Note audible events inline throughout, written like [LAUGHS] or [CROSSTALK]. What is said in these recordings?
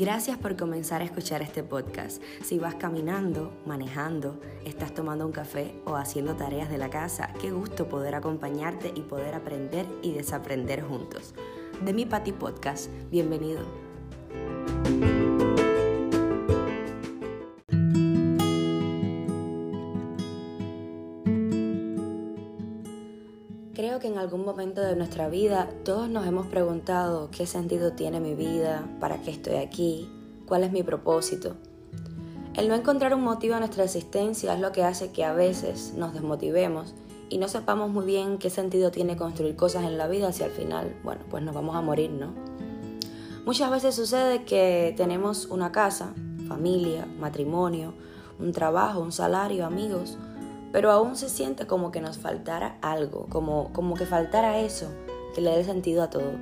Gracias por comenzar a escuchar este podcast. Si vas caminando, manejando, estás tomando un café o haciendo tareas de la casa, qué gusto poder acompañarte y poder aprender y desaprender juntos. De mi Pati Podcast, bienvenido. Creo que en algún momento de nuestra vida todos nos hemos preguntado qué sentido tiene mi vida, para qué estoy aquí, cuál es mi propósito. El no encontrar un motivo a nuestra existencia es lo que hace que a veces nos desmotivemos y no sepamos muy bien qué sentido tiene construir cosas en la vida si al final, bueno, pues nos vamos a morir, ¿no? Muchas veces sucede que tenemos una casa, familia, matrimonio, un trabajo, un salario, amigos, pero aún se siente como que nos faltara algo, como, como que faltara eso que le dé sentido a todo.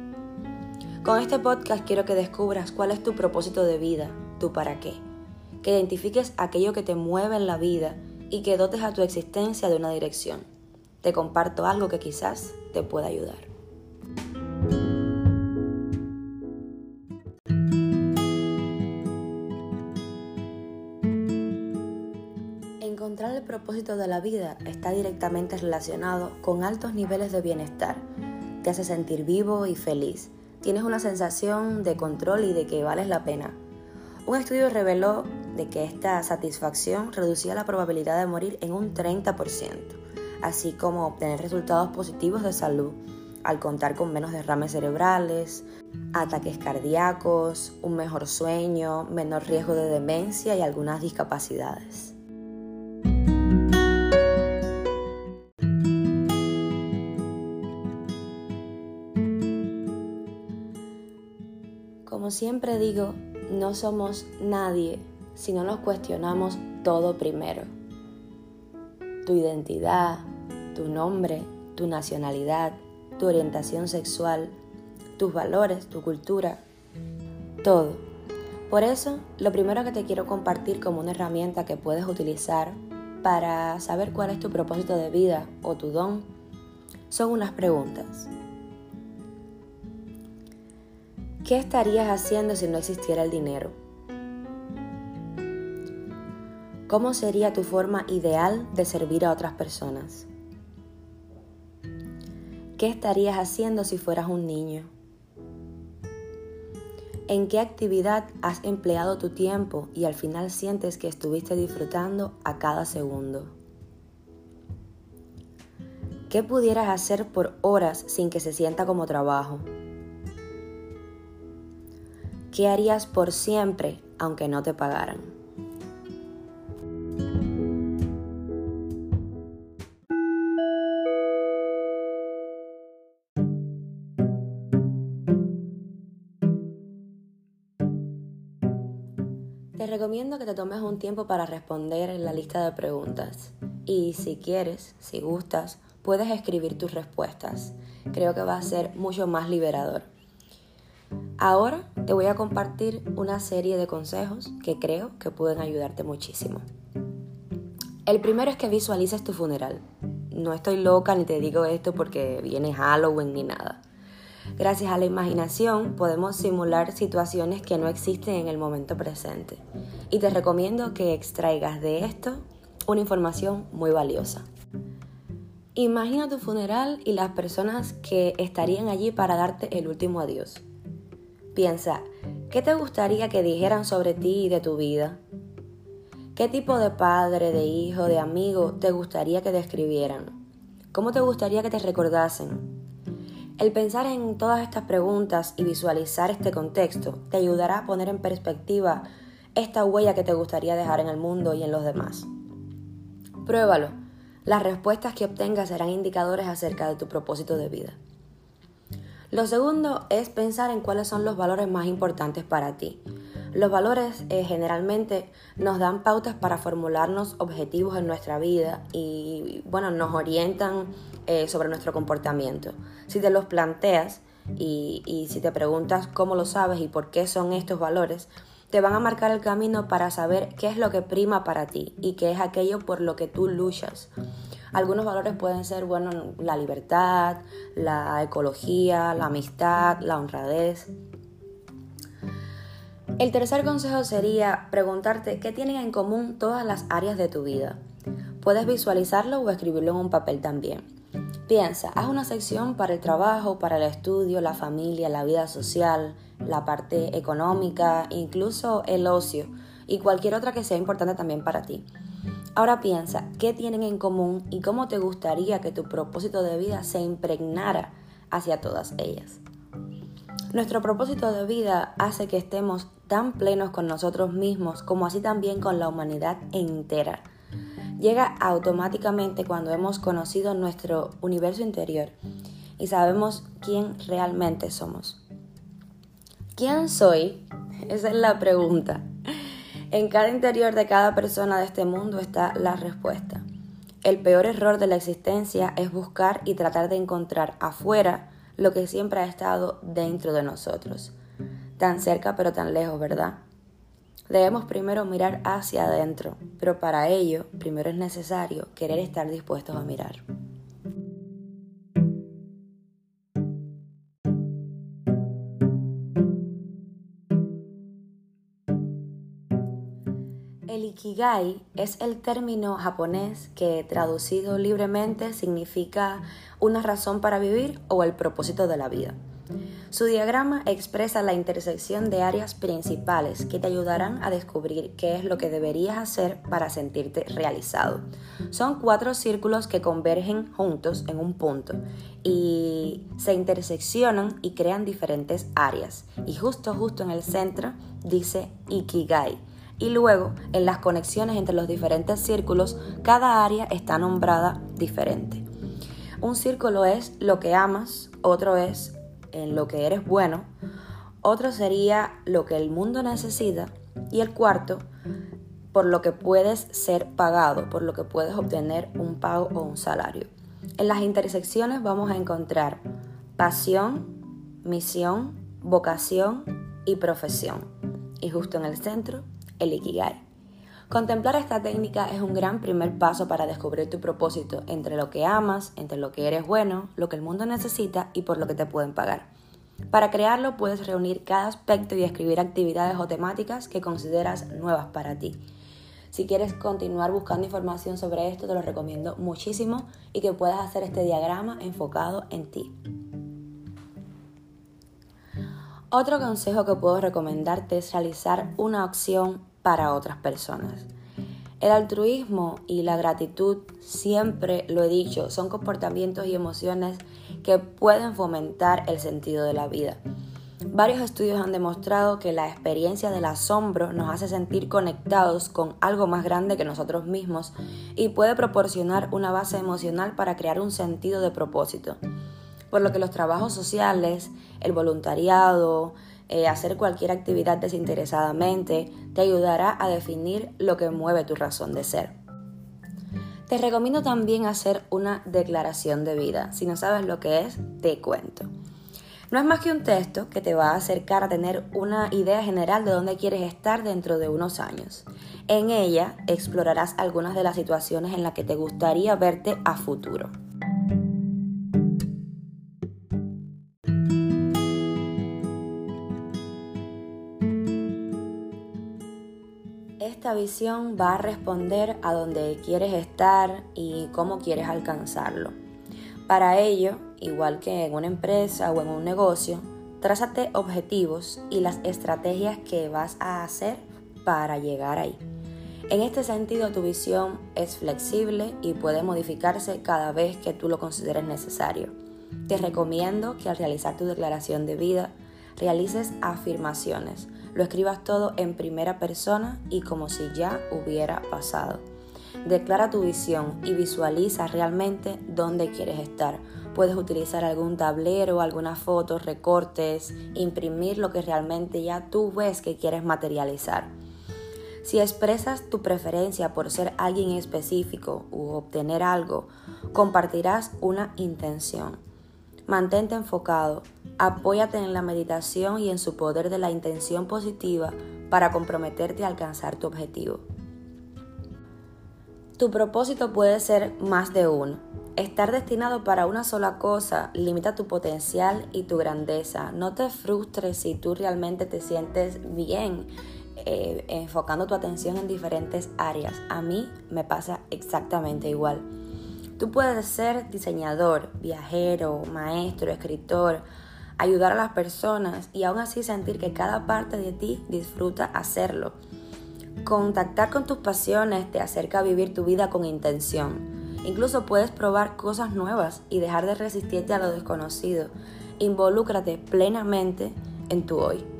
Con este podcast quiero que descubras cuál es tu propósito de vida, tu para qué, que identifiques aquello que te mueve en la vida y que dotes a tu existencia de una dirección. Te comparto algo que quizás te pueda ayudar. El propósito de la vida está directamente relacionado con altos niveles de bienestar. Te hace sentir vivo y feliz. Tienes una sensación de control y de que vales la pena. Un estudio reveló de que esta satisfacción reducía la probabilidad de morir en un 30%, así como obtener resultados positivos de salud al contar con menos derrames cerebrales, ataques cardíacos, un mejor sueño, menor riesgo de demencia y algunas discapacidades. Como siempre digo, no somos nadie si no nos cuestionamos todo primero. Tu identidad, tu nombre, tu nacionalidad, tu orientación sexual, tus valores, tu cultura, todo. Por eso, lo primero que te quiero compartir como una herramienta que puedes utilizar para saber cuál es tu propósito de vida o tu don son unas preguntas. ¿Qué estarías haciendo si no existiera el dinero? ¿Cómo sería tu forma ideal de servir a otras personas? ¿Qué estarías haciendo si fueras un niño? ¿En qué actividad has empleado tu tiempo y al final sientes que estuviste disfrutando a cada segundo? ¿Qué pudieras hacer por horas sin que se sienta como trabajo? ¿Qué harías por siempre aunque no te pagaran? Te recomiendo que te tomes un tiempo para responder en la lista de preguntas y si quieres, si gustas, puedes escribir tus respuestas. Creo que va a ser mucho más liberador. Ahora te voy a compartir una serie de consejos que creo que pueden ayudarte muchísimo. El primero es que visualices tu funeral. No estoy loca ni te digo esto porque viene Halloween ni nada. Gracias a la imaginación podemos simular situaciones que no existen en el momento presente. Y te recomiendo que extraigas de esto una información muy valiosa. Imagina tu funeral y las personas que estarían allí para darte el último adiós. Piensa, ¿qué te gustaría que dijeran sobre ti y de tu vida? ¿Qué tipo de padre, de hijo, de amigo te gustaría que describieran? ¿Cómo te gustaría que te recordasen? El pensar en todas estas preguntas y visualizar este contexto te ayudará a poner en perspectiva esta huella que te gustaría dejar en el mundo y en los demás. Pruébalo. Las respuestas que obtengas serán indicadores acerca de tu propósito de vida. Lo segundo es pensar en cuáles son los valores más importantes para ti. Los valores eh, generalmente nos dan pautas para formularnos objetivos en nuestra vida y bueno, nos orientan eh, sobre nuestro comportamiento. Si te los planteas y, y si te preguntas cómo lo sabes y por qué son estos valores, te van a marcar el camino para saber qué es lo que prima para ti y qué es aquello por lo que tú luchas. Algunos valores pueden ser, bueno, la libertad, la ecología, la amistad, la honradez. El tercer consejo sería preguntarte qué tienen en común todas las áreas de tu vida. Puedes visualizarlo o escribirlo en un papel también. Piensa, haz una sección para el trabajo, para el estudio, la familia, la vida social, la parte económica, incluso el ocio y cualquier otra que sea importante también para ti. Ahora piensa, ¿qué tienen en común y cómo te gustaría que tu propósito de vida se impregnara hacia todas ellas? Nuestro propósito de vida hace que estemos tan plenos con nosotros mismos como así también con la humanidad entera. Llega automáticamente cuando hemos conocido nuestro universo interior y sabemos quién realmente somos. ¿Quién soy? [LAUGHS] Esa es la pregunta. En cada interior de cada persona de este mundo está la respuesta. El peor error de la existencia es buscar y tratar de encontrar afuera lo que siempre ha estado dentro de nosotros. Tan cerca pero tan lejos, ¿verdad? Debemos primero mirar hacia adentro, pero para ello primero es necesario querer estar dispuestos a mirar. El ikigai es el término japonés que traducido libremente significa una razón para vivir o el propósito de la vida. Su diagrama expresa la intersección de áreas principales que te ayudarán a descubrir qué es lo que deberías hacer para sentirte realizado. Son cuatro círculos que convergen juntos en un punto y se interseccionan y crean diferentes áreas. Y justo justo en el centro dice Ikigai y luego en las conexiones entre los diferentes círculos cada área está nombrada diferente. Un círculo es lo que amas, otro es en lo que eres bueno, otro sería lo que el mundo necesita y el cuarto por lo que puedes ser pagado, por lo que puedes obtener un pago o un salario. En las intersecciones vamos a encontrar pasión, misión, vocación y profesión. Y justo en el centro el Ikigai. Contemplar esta técnica es un gran primer paso para descubrir tu propósito entre lo que amas, entre lo que eres bueno, lo que el mundo necesita y por lo que te pueden pagar. Para crearlo puedes reunir cada aspecto y escribir actividades o temáticas que consideras nuevas para ti. Si quieres continuar buscando información sobre esto, te lo recomiendo muchísimo y que puedas hacer este diagrama enfocado en ti. Otro consejo que puedo recomendarte es realizar una acción para otras personas. El altruismo y la gratitud, siempre lo he dicho, son comportamientos y emociones que pueden fomentar el sentido de la vida. Varios estudios han demostrado que la experiencia del asombro nos hace sentir conectados con algo más grande que nosotros mismos y puede proporcionar una base emocional para crear un sentido de propósito por lo que los trabajos sociales, el voluntariado, eh, hacer cualquier actividad desinteresadamente, te ayudará a definir lo que mueve tu razón de ser. Te recomiendo también hacer una declaración de vida. Si no sabes lo que es, te cuento. No es más que un texto que te va a acercar a tener una idea general de dónde quieres estar dentro de unos años. En ella explorarás algunas de las situaciones en las que te gustaría verte a futuro. Esta visión va a responder a dónde quieres estar y cómo quieres alcanzarlo. Para ello, igual que en una empresa o en un negocio, trázate objetivos y las estrategias que vas a hacer para llegar ahí. En este sentido, tu visión es flexible y puede modificarse cada vez que tú lo consideres necesario. Te recomiendo que al realizar tu declaración de vida, realices afirmaciones lo escribas todo en primera persona y como si ya hubiera pasado. Declara tu visión y visualiza realmente dónde quieres estar. Puedes utilizar algún tablero, algunas fotos, recortes, imprimir lo que realmente ya tú ves que quieres materializar. Si expresas tu preferencia por ser alguien específico u obtener algo, compartirás una intención. Mantente enfocado, apóyate en la meditación y en su poder de la intención positiva para comprometerte a alcanzar tu objetivo. Tu propósito puede ser más de uno. Estar destinado para una sola cosa limita tu potencial y tu grandeza. No te frustres si tú realmente te sientes bien eh, enfocando tu atención en diferentes áreas. A mí me pasa exactamente igual. Tú puedes ser diseñador, viajero, maestro, escritor, ayudar a las personas y aún así sentir que cada parte de ti disfruta hacerlo. Contactar con tus pasiones te acerca a vivir tu vida con intención. Incluso puedes probar cosas nuevas y dejar de resistirte a lo desconocido. Involúcrate plenamente en tu hoy.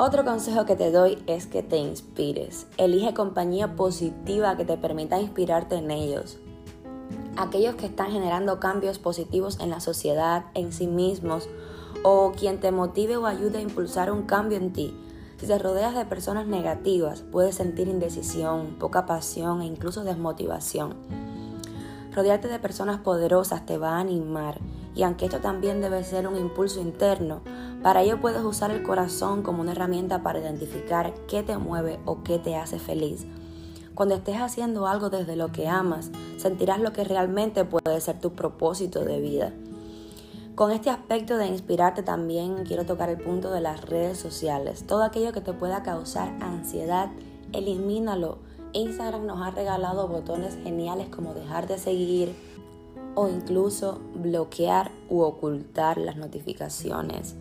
Otro consejo que te doy es que te inspires. Elige compañía positiva que te permita inspirarte en ellos. Aquellos que están generando cambios positivos en la sociedad, en sí mismos, o quien te motive o ayude a impulsar un cambio en ti. Si te rodeas de personas negativas, puedes sentir indecisión, poca pasión e incluso desmotivación. Rodearte de personas poderosas te va a animar y aunque esto también debe ser un impulso interno, para ello puedes usar el corazón como una herramienta para identificar qué te mueve o qué te hace feliz. Cuando estés haciendo algo desde lo que amas, sentirás lo que realmente puede ser tu propósito de vida. Con este aspecto de inspirarte también quiero tocar el punto de las redes sociales. Todo aquello que te pueda causar ansiedad, elimínalo. Instagram nos ha regalado botones geniales como dejar de seguir, o incluso bloquear u ocultar las notificaciones.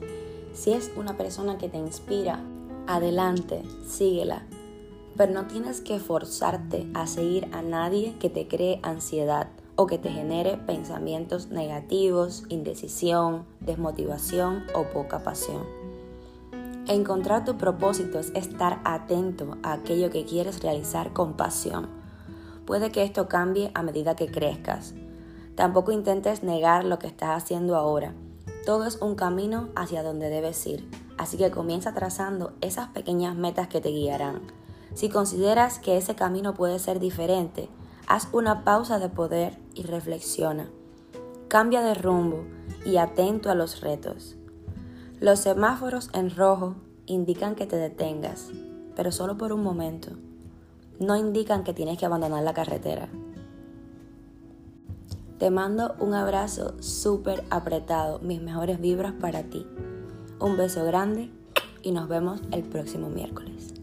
Si es una persona que te inspira, adelante, síguela. Pero no tienes que forzarte a seguir a nadie que te cree ansiedad o que te genere pensamientos negativos, indecisión, desmotivación o poca pasión. Encontrar tu propósito es estar atento a aquello que quieres realizar con pasión. Puede que esto cambie a medida que crezcas, Tampoco intentes negar lo que estás haciendo ahora. Todo es un camino hacia donde debes ir, así que comienza trazando esas pequeñas metas que te guiarán. Si consideras que ese camino puede ser diferente, haz una pausa de poder y reflexiona. Cambia de rumbo y atento a los retos. Los semáforos en rojo indican que te detengas, pero solo por un momento. No indican que tienes que abandonar la carretera. Te mando un abrazo súper apretado, mis mejores vibras para ti. Un beso grande y nos vemos el próximo miércoles.